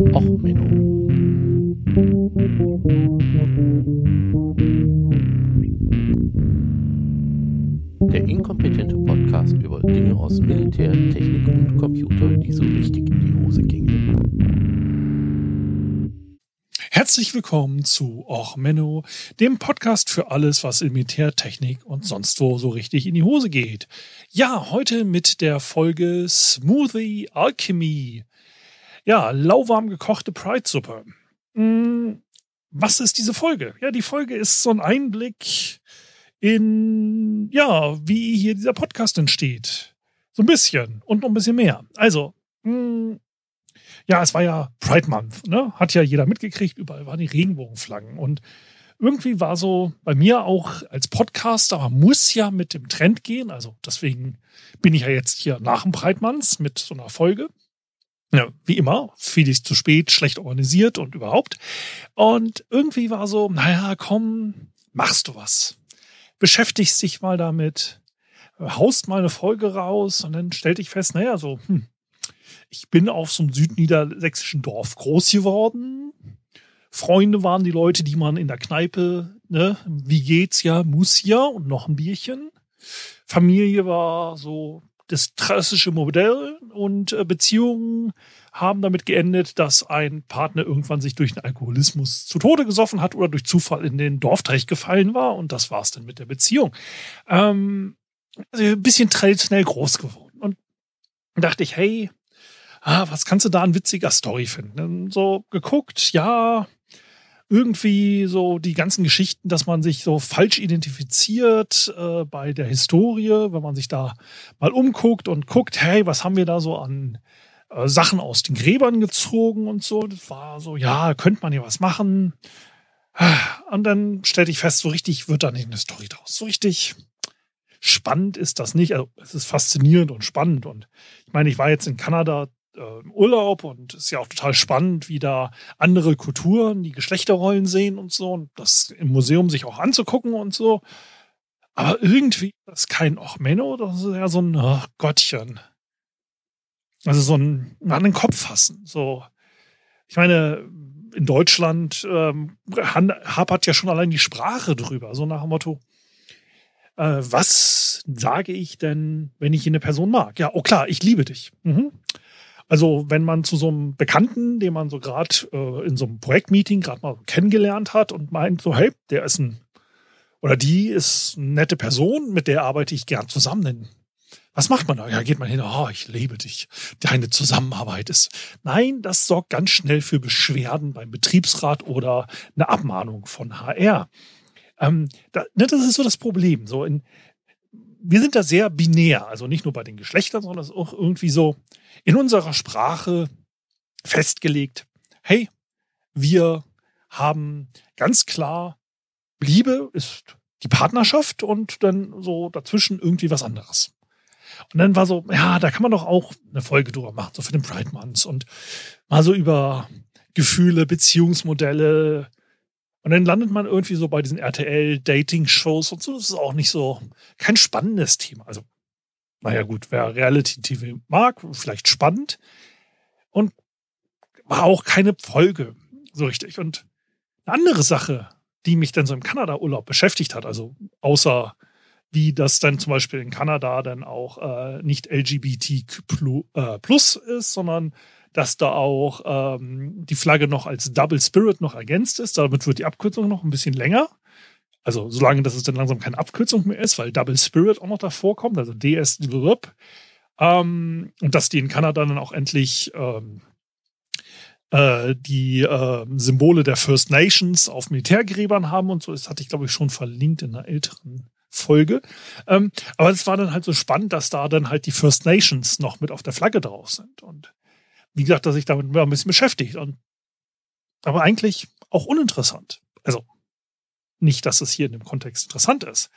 Och, Menno. Der inkompetente Podcast über Dinge aus Militär, Technik und Computer, die so richtig in die Hose gingen. Herzlich willkommen zu Och Menno, dem Podcast für alles, was in Militärtechnik und sonst wo so richtig in die Hose geht. Ja, heute mit der Folge Smoothie Alchemy. Ja, lauwarm gekochte Pride-Suppe. Hm, was ist diese Folge? Ja, die Folge ist so ein Einblick in, ja, wie hier dieser Podcast entsteht. So ein bisschen und noch ein bisschen mehr. Also, hm, ja, es war ja Pride Month, ne? Hat ja jeder mitgekriegt, überall waren die Regenbogenflaggen. Und irgendwie war so bei mir auch als Podcaster, man muss ja mit dem Trend gehen. Also deswegen bin ich ja jetzt hier nach dem Pride Month mit so einer Folge. Ja, wie immer, vieles zu spät, schlecht organisiert und überhaupt. Und irgendwie war so, naja, komm, machst du was. Beschäftigst dich mal damit, haust mal eine Folge raus und dann stellte ich fest, naja, so, hm, ich bin auf so einem südniedersächsischen Dorf groß geworden. Freunde waren die Leute, die man in der Kneipe, ne, wie geht's ja, muss ja und noch ein Bierchen. Familie war so das klassische Modell und äh, Beziehungen haben damit geendet, dass ein Partner irgendwann sich durch den Alkoholismus zu Tode gesoffen hat oder durch Zufall in den Dorfteich gefallen war und das war's dann mit der Beziehung. Ähm, also ein bisschen traditionell groß geworden und dachte ich, hey, ah, was kannst du da an witziger Story finden? So geguckt, ja, irgendwie so die ganzen Geschichten, dass man sich so falsch identifiziert äh, bei der Historie, wenn man sich da mal umguckt und guckt, hey, was haben wir da so an äh, Sachen aus den Gräbern gezogen und so. Das war so, ja, könnte man hier was machen. Und dann stellte ich fest, so richtig wird da nicht eine Story draus. So richtig spannend ist das nicht. Also es ist faszinierend und spannend. Und ich meine, ich war jetzt in Kanada im Urlaub und ist ja auch total spannend, wie da andere Kulturen die Geschlechterrollen sehen und so und das im Museum sich auch anzugucken und so. Aber irgendwie ist das kein Och Menno, das ist ja so ein oh Gottchen. Also so ein an den Kopf fassen. So, ich meine, in Deutschland ähm, hapert ja schon allein die Sprache drüber, so nach dem Motto, äh, was sage ich denn, wenn ich eine Person mag? Ja, oh klar, ich liebe dich. Mhm. Also wenn man zu so einem Bekannten, den man so gerade äh, in so einem Projektmeeting gerade mal kennengelernt hat und meint so, hey, der ist ein oder die ist eine nette Person, mit der arbeite ich gern zusammen. Was macht man da? Ja, geht man hin, oh, ich liebe dich. Deine Zusammenarbeit ist. Nein, das sorgt ganz schnell für Beschwerden beim Betriebsrat oder eine Abmahnung von HR. Ähm, da, ne, das ist so das Problem. So in, wir sind da sehr binär, also nicht nur bei den Geschlechtern, sondern es ist auch irgendwie so in unserer Sprache festgelegt, hey, wir haben ganz klar, Liebe ist die Partnerschaft und dann so dazwischen irgendwie was anderes. Und dann war so, ja, da kann man doch auch eine Folge drüber machen, so für den Pride Month und mal so über Gefühle, Beziehungsmodelle, und dann landet man irgendwie so bei diesen RTL-Dating-Shows und so. Das ist auch nicht so kein spannendes Thema. Also, naja, gut, wer Reality-TV mag, vielleicht spannend. Und war auch keine Folge so richtig. Und eine andere Sache, die mich dann so im Kanada-Urlaub beschäftigt hat, also außer wie das dann zum Beispiel in Kanada dann auch äh, nicht LGBTQ äh, plus ist, sondern dass da auch ähm, die Flagge noch als Double Spirit noch ergänzt ist. Damit wird die Abkürzung noch ein bisschen länger. Also solange, dass es dann langsam keine Abkürzung mehr ist, weil Double Spirit auch noch davor kommt, also DS ähm, und dass die in Kanada dann auch endlich ähm, äh, die äh, Symbole der First Nations auf Militärgräbern haben und so. Das hatte ich, glaube ich, schon verlinkt in einer älteren Folge. Ähm, aber es war dann halt so spannend, dass da dann halt die First Nations noch mit auf der Flagge drauf sind. Und wie gesagt, dass ich damit ein bisschen beschäftigt. Und, aber eigentlich auch uninteressant. Also nicht, dass es hier in dem Kontext interessant ist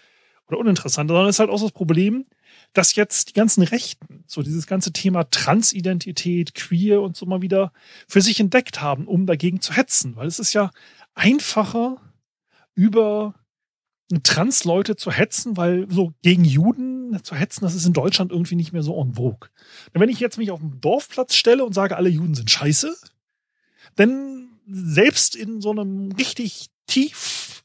oder uninteressant, sondern es ist halt auch das Problem, dass jetzt die ganzen Rechten so dieses ganze Thema Transidentität, Queer und so mal wieder für sich entdeckt haben, um dagegen zu hetzen. Weil es ist ja einfacher, über Trans-Leute zu hetzen, weil so gegen Juden zu hetzen, das ist in Deutschland irgendwie nicht mehr so en vogue. Und wenn ich jetzt mich auf den Dorfplatz stelle und sage, alle Juden sind scheiße, Denn selbst in so einem richtig tief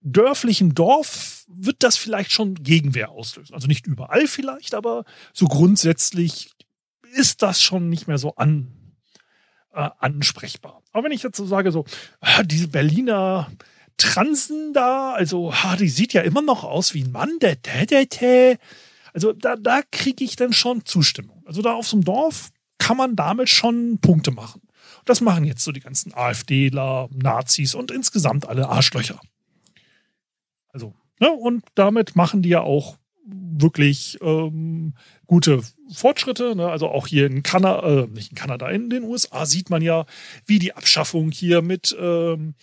dörflichen Dorf wird das vielleicht schon Gegenwehr auslösen. Also nicht überall vielleicht, aber so grundsätzlich ist das schon nicht mehr so an, äh, ansprechbar. Aber wenn ich jetzt so sage, so, ah, diese Berliner Transen da, also, die sieht ja immer noch aus wie ein Mann, der, der, der, der. Also da, da kriege ich dann schon Zustimmung. Also da auf so einem Dorf kann man damit schon Punkte machen. Das machen jetzt so die ganzen AfDler, Nazis und insgesamt alle Arschlöcher. Also, ne, und damit machen die ja auch wirklich ähm, gute Fortschritte. Ne? Also auch hier in Kanada, äh, nicht in Kanada, in den USA sieht man ja, wie die Abschaffung hier mit ähm,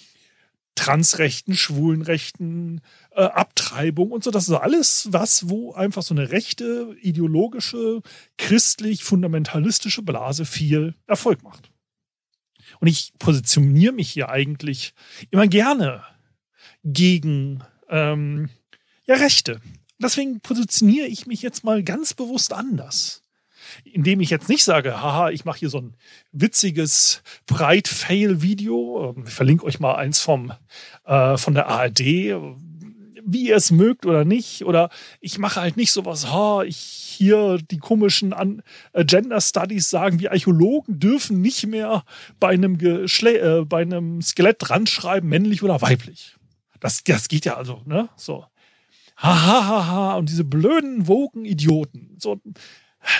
Transrechten, Schwulenrechten, äh, Abtreibung und so. Das ist alles was, wo einfach so eine rechte, ideologische, christlich-fundamentalistische Blase viel Erfolg macht. Und ich positioniere mich hier eigentlich immer gerne gegen ähm, ja, Rechte. Deswegen positioniere ich mich jetzt mal ganz bewusst anders. Indem ich jetzt nicht sage, haha, ich mache hier so ein witziges Breit-Fail-Video. Ich verlinke euch mal eins vom, äh, von der ARD, wie ihr es mögt oder nicht. Oder ich mache halt nicht sowas, ha, ich hier die komischen An äh, Gender Studies sagen, wir Archäologen dürfen nicht mehr bei einem, Geschle äh, bei einem Skelett dran schreiben, männlich oder weiblich. Das, das geht ja also, ne? So hahaha, ha, ha, und diese blöden, woken Idioten. So,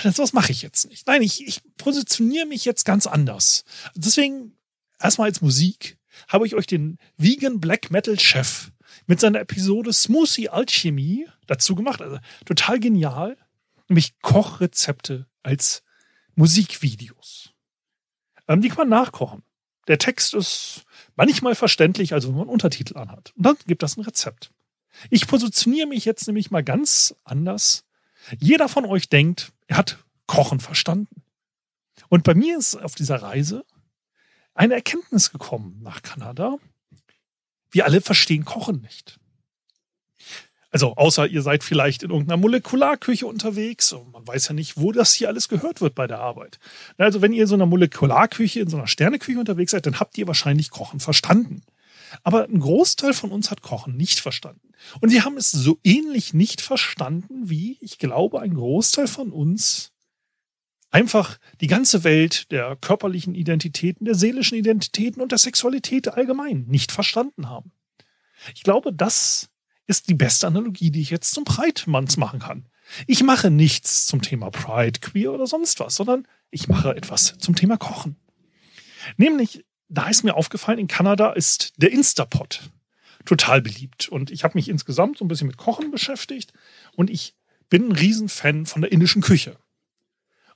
das was mache ich jetzt nicht. Nein, ich, ich positioniere mich jetzt ganz anders. Deswegen, erstmal als Musik, habe ich euch den Vegan Black Metal Chef mit seiner Episode Smoothie Alchemie dazu gemacht. Also total genial. Nämlich Kochrezepte als Musikvideos. Ähm, die kann man nachkochen. Der Text ist manchmal verständlich, also wenn man Untertitel anhat. Und dann gibt das ein Rezept. Ich positioniere mich jetzt nämlich mal ganz anders. Jeder von euch denkt, er hat Kochen verstanden. Und bei mir ist auf dieser Reise eine Erkenntnis gekommen nach Kanada. Wir alle verstehen Kochen nicht. Also außer ihr seid vielleicht in irgendeiner Molekularküche unterwegs und man weiß ja nicht, wo das hier alles gehört wird bei der Arbeit. Also wenn ihr in so einer Molekularküche, in so einer Sterneküche unterwegs seid, dann habt ihr wahrscheinlich Kochen verstanden. Aber ein Großteil von uns hat Kochen nicht verstanden. Und sie haben es so ähnlich nicht verstanden, wie ich glaube, ein Großteil von uns einfach die ganze Welt der körperlichen Identitäten, der seelischen Identitäten und der Sexualität allgemein nicht verstanden haben. Ich glaube, das ist die beste Analogie, die ich jetzt zum Pride-Manns machen kann. Ich mache nichts zum Thema Pride, Queer oder sonst was, sondern ich mache etwas zum Thema Kochen. Nämlich da ist mir aufgefallen, in Kanada ist der Instapot total beliebt. Und ich habe mich insgesamt so ein bisschen mit Kochen beschäftigt und ich bin ein Riesenfan von der indischen Küche.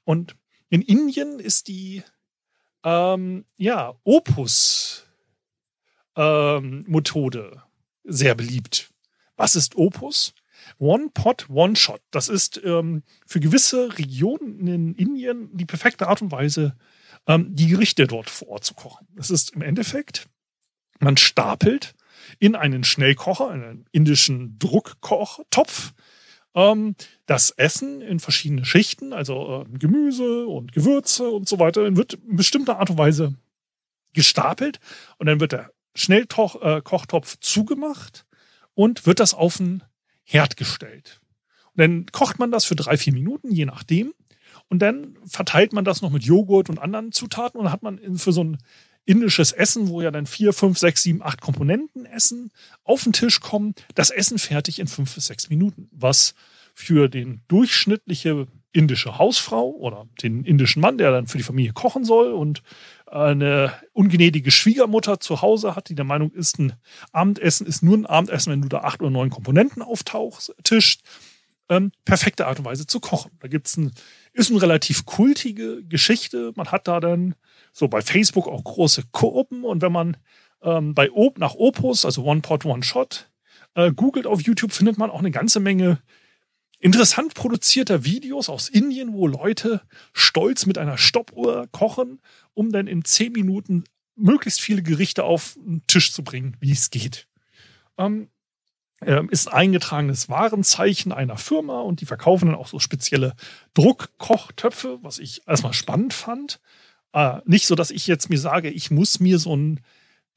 Und in Indien ist die ähm, ja, Opus-Methode ähm, sehr beliebt. Was ist Opus? One Pot, One Shot. Das ist ähm, für gewisse Regionen in Indien die perfekte Art und Weise, ähm, die Gerichte dort vor Ort zu kochen. Das ist im Endeffekt, man stapelt in einen Schnellkocher, einen indischen Druckkochtopf, ähm, das Essen in verschiedene Schichten, also äh, Gemüse und Gewürze und so weiter, wird in bestimmter Art und Weise gestapelt und dann wird der Schnellkochtopf äh, zugemacht und wird das auf den Herd gestellt. Und dann kocht man das für drei, vier Minuten, je nachdem. Und dann verteilt man das noch mit Joghurt und anderen Zutaten und dann hat man für so ein indisches Essen, wo ja dann vier, fünf, sechs, sieben, acht Komponenten essen, auf den Tisch kommen, das Essen fertig in fünf bis sechs Minuten. Was für den durchschnittliche indische Hausfrau oder den indischen Mann, der dann für die Familie kochen soll und eine ungnädige Schwiegermutter zu Hause hat, die der Meinung ist, ein Abendessen ist nur ein Abendessen, wenn du da acht oder neun Komponenten auftauchst, tischt, ähm, perfekte Art und Weise zu kochen. Da gibt's ein, ist eine relativ kultige Geschichte. Man hat da dann so bei Facebook auch große Koopen und wenn man ähm, bei Op nach Opus, also One Pot, One Shot, äh, googelt auf YouTube, findet man auch eine ganze Menge interessant produzierter Videos aus Indien, wo Leute stolz mit einer Stoppuhr kochen, um dann in zehn Minuten möglichst viele Gerichte auf den Tisch zu bringen, wie es geht. Ähm, ist eingetragenes Warenzeichen einer Firma und die verkaufen dann auch so spezielle Druckkochtöpfe, was ich erstmal spannend fand. Äh, nicht so, dass ich jetzt mir sage, ich muss mir so einen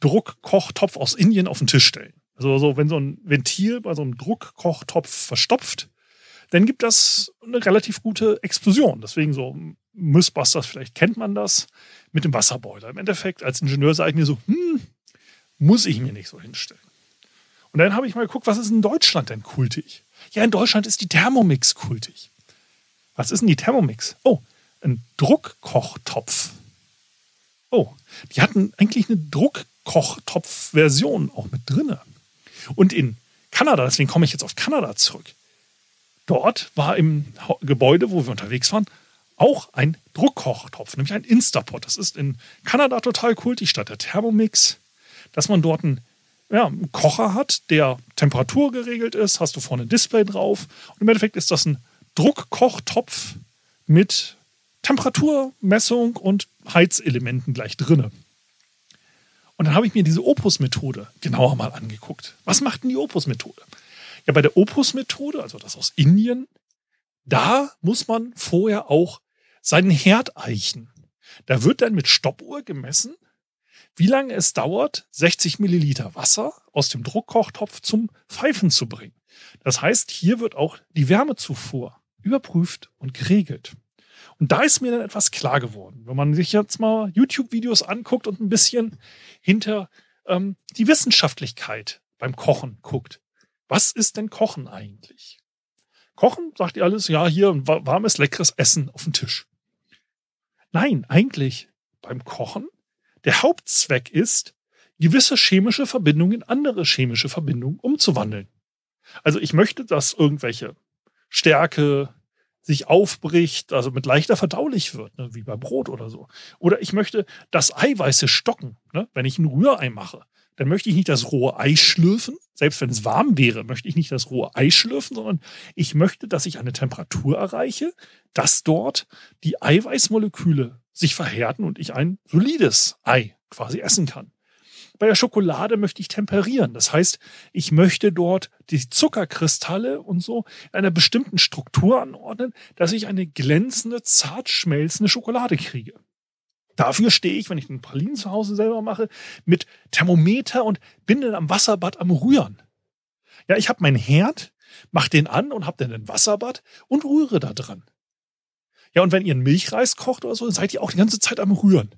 Druckkochtopf aus Indien auf den Tisch stellen. Also so, wenn so ein Ventil bei so einem Druckkochtopf verstopft, dann gibt das eine relativ gute Explosion. Deswegen so Mythbusters, vielleicht kennt man das mit dem Wasserboiler. Im Endeffekt als Ingenieur sage ich mir so, hm, muss ich mir nicht so hinstellen. Und dann habe ich mal geguckt, was ist in Deutschland denn kultig? Ja, in Deutschland ist die Thermomix kultig. Was ist denn die Thermomix? Oh, ein Druckkochtopf. Oh, die hatten eigentlich eine Druckkochtopf-Version auch mit drinne. Und in Kanada, deswegen komme ich jetzt auf Kanada zurück. Dort war im Gebäude, wo wir unterwegs waren, auch ein Druckkochtopf, nämlich ein Instapot. Das ist in Kanada total kultig, statt der Thermomix, dass man dort einen, ja, einen Kocher hat, der Temperatur geregelt ist, hast du vorne ein Display drauf. Und im Endeffekt ist das ein Druckkochtopf mit Temperaturmessung und Heizelementen gleich drinne. Und dann habe ich mir diese Opus-Methode genauer mal angeguckt. Was macht denn die Opus-Methode? Ja, bei der Opus-Methode, also das aus Indien, da muss man vorher auch seinen Herd eichen. Da wird dann mit Stoppuhr gemessen, wie lange es dauert, 60 Milliliter Wasser aus dem Druckkochtopf zum Pfeifen zu bringen. Das heißt, hier wird auch die Wärmezufuhr überprüft und geregelt. Und da ist mir dann etwas klar geworden, wenn man sich jetzt mal YouTube-Videos anguckt und ein bisschen hinter ähm, die Wissenschaftlichkeit beim Kochen guckt. Was ist denn Kochen eigentlich? Kochen, sagt ihr alles, ja, hier ein warmes, leckeres Essen auf dem Tisch. Nein, eigentlich beim Kochen, der Hauptzweck ist, gewisse chemische Verbindungen in andere chemische Verbindungen umzuwandeln. Also ich möchte, dass irgendwelche Stärke, sich aufbricht, also mit leichter verdaulich wird, ne, wie bei Brot oder so. Oder ich möchte, dass Eiweiße stocken. Ne? Wenn ich ein Rührei mache, dann möchte ich nicht das rohe Ei schlürfen. Selbst wenn es warm wäre, möchte ich nicht das rohe Ei schlürfen, sondern ich möchte, dass ich eine Temperatur erreiche, dass dort die Eiweißmoleküle sich verhärten und ich ein solides Ei quasi essen kann. Bei der Schokolade möchte ich temperieren. Das heißt, ich möchte dort die Zuckerkristalle und so in einer bestimmten Struktur anordnen, dass ich eine glänzende, zart schmelzende Schokolade kriege. Dafür stehe ich, wenn ich den Pralinen zu Hause selber mache, mit Thermometer und bin dann am Wasserbad am Rühren. Ja, ich habe meinen Herd, mache den an und habe dann ein Wasserbad und rühre da dran. Ja, und wenn ihr einen Milchreis kocht oder so, seid ihr auch die ganze Zeit am Rühren.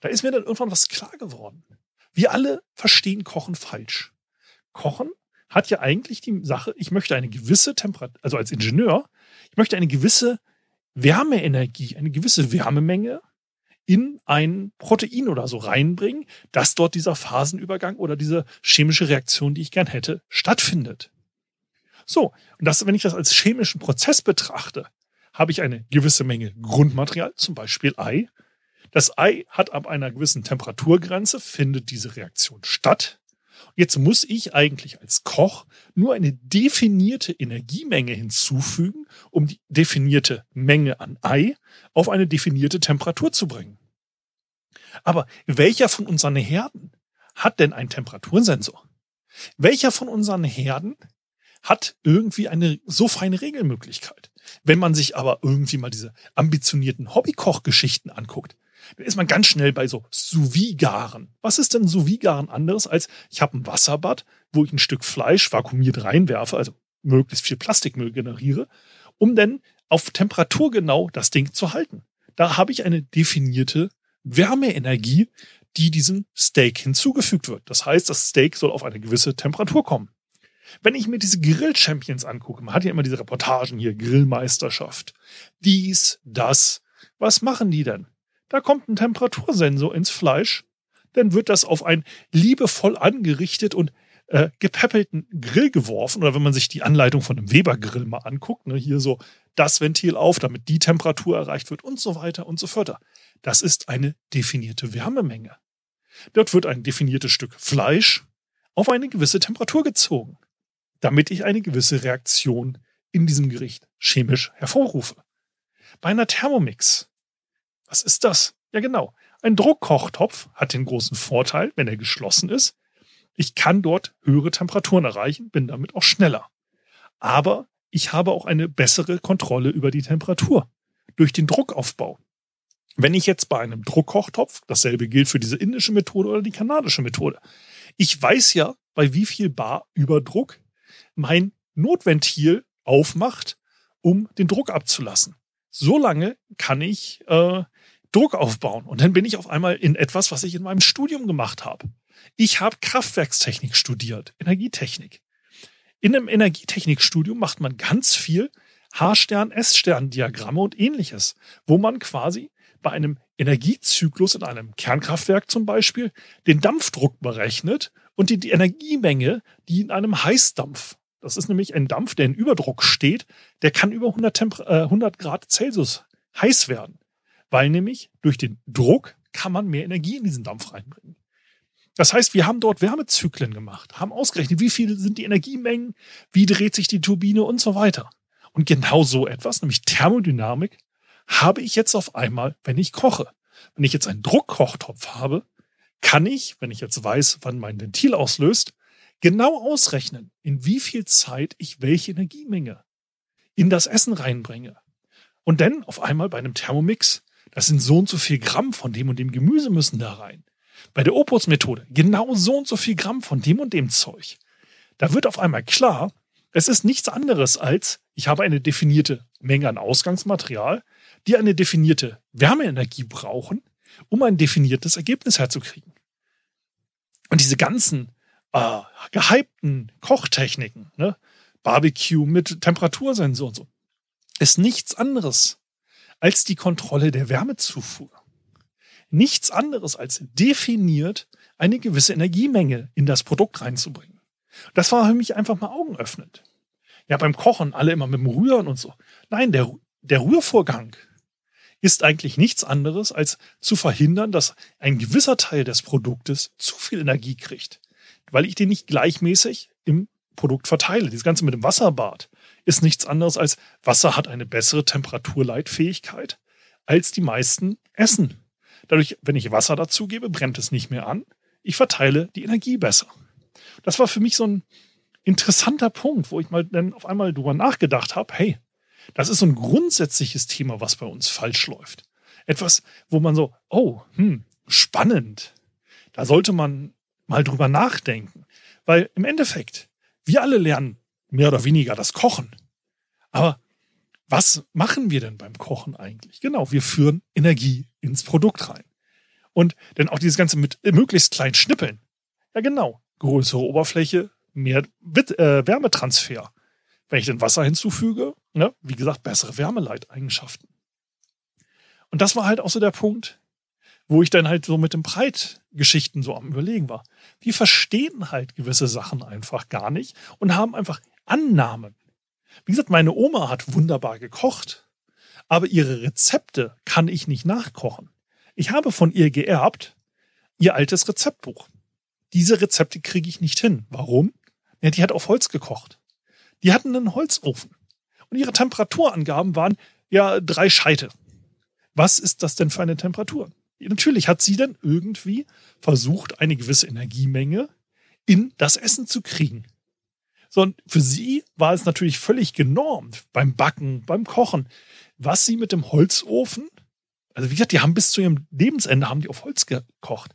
Da ist mir dann irgendwann was klar geworden. Wir alle verstehen Kochen falsch. Kochen hat ja eigentlich die Sache, ich möchte eine gewisse Temperatur, also als Ingenieur, ich möchte eine gewisse Wärmeenergie, eine gewisse Wärmemenge in ein Protein oder so reinbringen, dass dort dieser Phasenübergang oder diese chemische Reaktion, die ich gern hätte, stattfindet. So, und das, wenn ich das als chemischen Prozess betrachte, habe ich eine gewisse Menge Grundmaterial, zum Beispiel Ei, das Ei hat ab einer gewissen Temperaturgrenze, findet diese Reaktion statt. Jetzt muss ich eigentlich als Koch nur eine definierte Energiemenge hinzufügen, um die definierte Menge an Ei auf eine definierte Temperatur zu bringen. Aber welcher von unseren Herden hat denn einen Temperatursensor? Welcher von unseren Herden hat irgendwie eine so feine Regelmöglichkeit? Wenn man sich aber irgendwie mal diese ambitionierten Hobbykochgeschichten anguckt, dann ist man ganz schnell bei so Sous-Vide-Garen. Was ist denn Sous-Vide-Garen anderes als ich habe ein Wasserbad, wo ich ein Stück Fleisch vakuumiert reinwerfe, also möglichst viel Plastikmüll generiere, um dann auf Temperatur genau das Ding zu halten. Da habe ich eine definierte Wärmeenergie, die diesem Steak hinzugefügt wird. Das heißt, das Steak soll auf eine gewisse Temperatur kommen. Wenn ich mir diese Grill-Champions angucke, man hat ja immer diese Reportagen hier, Grillmeisterschaft. Dies, das. Was machen die denn? Da kommt ein Temperatursensor ins Fleisch, dann wird das auf einen liebevoll angerichtet und äh, gepäppelten Grill geworfen. Oder wenn man sich die Anleitung von einem Weber-Grill mal anguckt, ne, hier so das Ventil auf, damit die Temperatur erreicht wird und so weiter und so fort. Das ist eine definierte Wärmemenge. Dort wird ein definiertes Stück Fleisch auf eine gewisse Temperatur gezogen, damit ich eine gewisse Reaktion in diesem Gericht chemisch hervorrufe. Bei einer Thermomix was ist das? Ja, genau. Ein Druckkochtopf hat den großen Vorteil, wenn er geschlossen ist. Ich kann dort höhere Temperaturen erreichen, bin damit auch schneller. Aber ich habe auch eine bessere Kontrolle über die Temperatur durch den Druckaufbau. Wenn ich jetzt bei einem Druckkochtopf, dasselbe gilt für diese indische Methode oder die kanadische Methode, ich weiß ja, bei wie viel Bar Überdruck mein Notventil aufmacht, um den Druck abzulassen. So lange kann ich äh, Druck aufbauen. Und dann bin ich auf einmal in etwas, was ich in meinem Studium gemacht habe. Ich habe Kraftwerkstechnik studiert, Energietechnik. In einem Energietechnikstudium macht man ganz viel H-Stern, S-Stern-Diagramme und ähnliches, wo man quasi bei einem Energiezyklus in einem Kernkraftwerk zum Beispiel den Dampfdruck berechnet und die Energiemenge, die in einem Heißdampf, das ist nämlich ein Dampf, der in Überdruck steht, der kann über 100, Temper äh, 100 Grad Celsius heiß werden, weil nämlich durch den Druck kann man mehr Energie in diesen Dampf reinbringen. Das heißt, wir haben dort Wärmezyklen gemacht, haben ausgerechnet, wie viel sind die Energiemengen, wie dreht sich die Turbine und so weiter. Und genau so etwas, nämlich Thermodynamik, habe ich jetzt auf einmal, wenn ich koche. Wenn ich jetzt einen Druckkochtopf habe, kann ich, wenn ich jetzt weiß, wann mein Ventil auslöst, genau ausrechnen, in wie viel Zeit ich welche Energiemenge in das Essen reinbringe. Und dann auf einmal bei einem Thermomix, das sind so und so viel Gramm von dem und dem Gemüse müssen da rein. Bei der Opus-Methode genau so und so viel Gramm von dem und dem Zeug. Da wird auf einmal klar, es ist nichts anderes als, ich habe eine definierte Menge an Ausgangsmaterial, die eine definierte Wärmeenergie brauchen, um ein definiertes Ergebnis herzukriegen. Und diese ganzen äh, gehypten Kochtechniken, ne, Barbecue mit Temperatursensor und so, ist nichts anderes als die Kontrolle der Wärmezufuhr. Nichts anderes als definiert eine gewisse Energiemenge in das Produkt reinzubringen. Das war für mich einfach mal augenöffnend. Ja, beim Kochen alle immer mit dem Rühren und so. Nein, der, der Rührvorgang ist eigentlich nichts anderes, als zu verhindern, dass ein gewisser Teil des Produktes zu viel Energie kriegt. Weil ich den nicht gleichmäßig im Produkt verteile. Das Ganze mit dem Wasserbad ist nichts anderes als Wasser hat eine bessere Temperaturleitfähigkeit als die meisten Essen. Dadurch, wenn ich Wasser dazugebe, brennt es nicht mehr an. Ich verteile die Energie besser das war für mich so ein interessanter Punkt, wo ich mal dann auf einmal drüber nachgedacht habe, hey, das ist so ein grundsätzliches Thema, was bei uns falsch läuft. Etwas, wo man so, oh, hm, spannend. Da sollte man mal drüber nachdenken. Weil im Endeffekt, wir alle lernen mehr oder weniger das Kochen. Aber was machen wir denn beim Kochen eigentlich? Genau, wir führen Energie ins Produkt rein. Und dann auch dieses Ganze mit möglichst kleinen Schnippeln. Ja, genau größere Oberfläche, mehr äh, Wärmetransfer. Wenn ich den Wasser hinzufüge, ne, wie gesagt, bessere Wärmeleiteigenschaften. Und das war halt auch so der Punkt, wo ich dann halt so mit den Breitgeschichten so am Überlegen war. Wir verstehen halt gewisse Sachen einfach gar nicht und haben einfach Annahmen. Wie gesagt, meine Oma hat wunderbar gekocht, aber ihre Rezepte kann ich nicht nachkochen. Ich habe von ihr geerbt ihr altes Rezeptbuch diese Rezepte kriege ich nicht hin. Warum? Ja, die hat auf Holz gekocht. Die hatten einen Holzofen. Und ihre Temperaturangaben waren ja drei Scheite. Was ist das denn für eine Temperatur? Natürlich hat sie dann irgendwie versucht, eine gewisse Energiemenge in das Essen zu kriegen. So, und für sie war es natürlich völlig genormt beim Backen, beim Kochen, was sie mit dem Holzofen, also wie gesagt, die haben bis zu ihrem Lebensende haben die auf Holz gekocht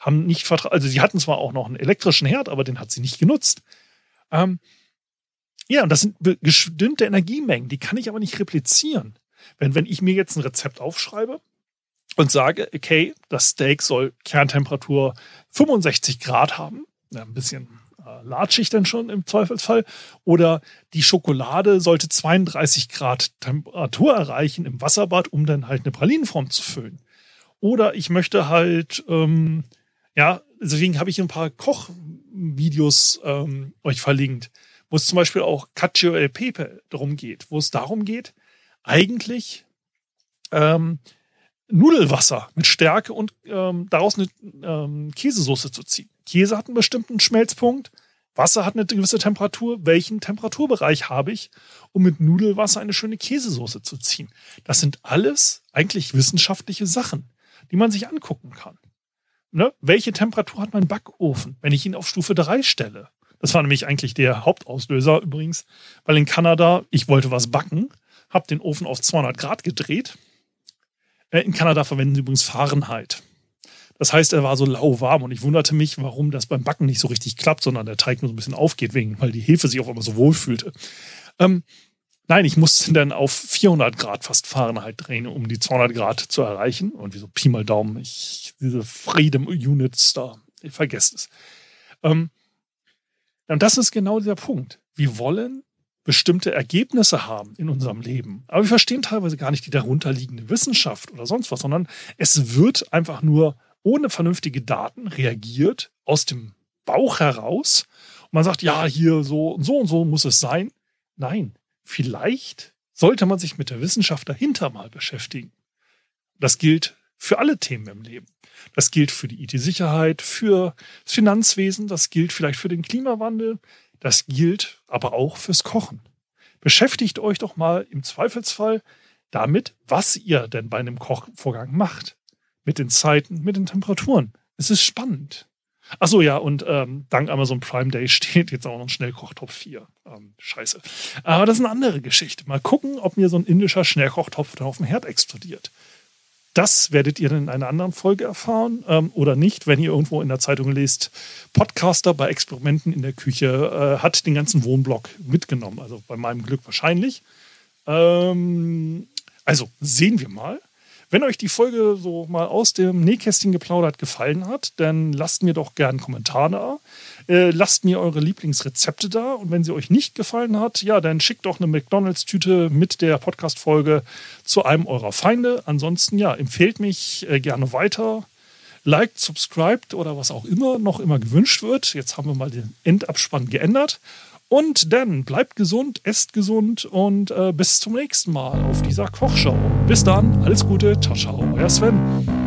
haben nicht vertraut, also sie hatten zwar auch noch einen elektrischen Herd, aber den hat sie nicht genutzt. Ähm, ja, und das sind bestimmte Energiemengen, die kann ich aber nicht replizieren. Wenn, wenn ich mir jetzt ein Rezept aufschreibe und sage, okay, das Steak soll Kerntemperatur 65 Grad haben, ja, ein bisschen äh, latschig dann schon im Zweifelsfall, oder die Schokolade sollte 32 Grad Temperatur erreichen im Wasserbad, um dann halt eine Pralinenform zu füllen. Oder ich möchte halt ähm, ja, deswegen habe ich ein paar Kochvideos ähm, euch verlinkt, wo es zum Beispiel auch Cacio el Pepe darum geht, wo es darum geht, eigentlich ähm, Nudelwasser mit Stärke und ähm, daraus eine ähm, Käsesoße zu ziehen. Käse hat einen bestimmten Schmelzpunkt, Wasser hat eine gewisse Temperatur. Welchen Temperaturbereich habe ich, um mit Nudelwasser eine schöne Käsesoße zu ziehen? Das sind alles eigentlich wissenschaftliche Sachen, die man sich angucken kann ne, welche Temperatur hat mein Backofen, wenn ich ihn auf Stufe 3 stelle? Das war nämlich eigentlich der Hauptauslöser übrigens, weil in Kanada, ich wollte was backen, habe den Ofen auf 200 Grad gedreht. Äh, in Kanada verwenden sie übrigens Fahrenheit. Das heißt, er war so lauwarm und ich wunderte mich, warum das beim Backen nicht so richtig klappt, sondern der Teig nur so ein bisschen aufgeht, wegen, weil die Hefe sich auf einmal so wohl fühlte. Ähm, nein, ich musste dann auf 400 Grad fast Fahrenheit drehen, um die 200 Grad zu erreichen. Und wie so Pi mal Daumen, ich, diese Freedom Units da, ich vergesst es. Ähm, und das ist genau der Punkt. Wir wollen bestimmte Ergebnisse haben in unserem Leben. Aber wir verstehen teilweise gar nicht die darunterliegende Wissenschaft oder sonst was, sondern es wird einfach nur ohne vernünftige Daten reagiert aus dem Bauch heraus. Und man sagt, ja, hier so und so und so muss es sein. Nein, vielleicht sollte man sich mit der Wissenschaft dahinter mal beschäftigen. Das gilt für alle Themen im Leben. Das gilt für die IT-Sicherheit, für das Finanzwesen, das gilt vielleicht für den Klimawandel, das gilt aber auch fürs Kochen. Beschäftigt euch doch mal im Zweifelsfall damit, was ihr denn bei einem Kochvorgang macht. Mit den Zeiten, mit den Temperaturen. Es ist spannend. Achso, ja, und ähm, dank Amazon Prime Day steht jetzt auch noch ein Schnellkochtopf 4. Ähm, scheiße. Aber das ist eine andere Geschichte. Mal gucken, ob mir so ein indischer Schnellkochtopf dann auf dem Herd explodiert. Das werdet ihr in einer anderen Folge erfahren ähm, oder nicht, wenn ihr irgendwo in der Zeitung lest, Podcaster bei Experimenten in der Küche äh, hat den ganzen Wohnblock mitgenommen. Also bei meinem Glück wahrscheinlich. Ähm, also sehen wir mal. Wenn euch die Folge so mal aus dem Nähkästchen geplaudert gefallen hat, dann lasst mir doch gerne einen Kommentar da. Äh, lasst mir eure Lieblingsrezepte da. Und wenn sie euch nicht gefallen hat, ja, dann schickt doch eine McDonalds-Tüte mit der Podcast-Folge zu einem eurer Feinde. Ansonsten, ja, empfehlt mich äh, gerne weiter. Liked, subscribed oder was auch immer noch immer gewünscht wird. Jetzt haben wir mal den Endabspann geändert. Und dann bleibt gesund, esst gesund und äh, bis zum nächsten Mal auf dieser Kochshow. Bis dann, alles Gute, ciao, ciao, euer Sven.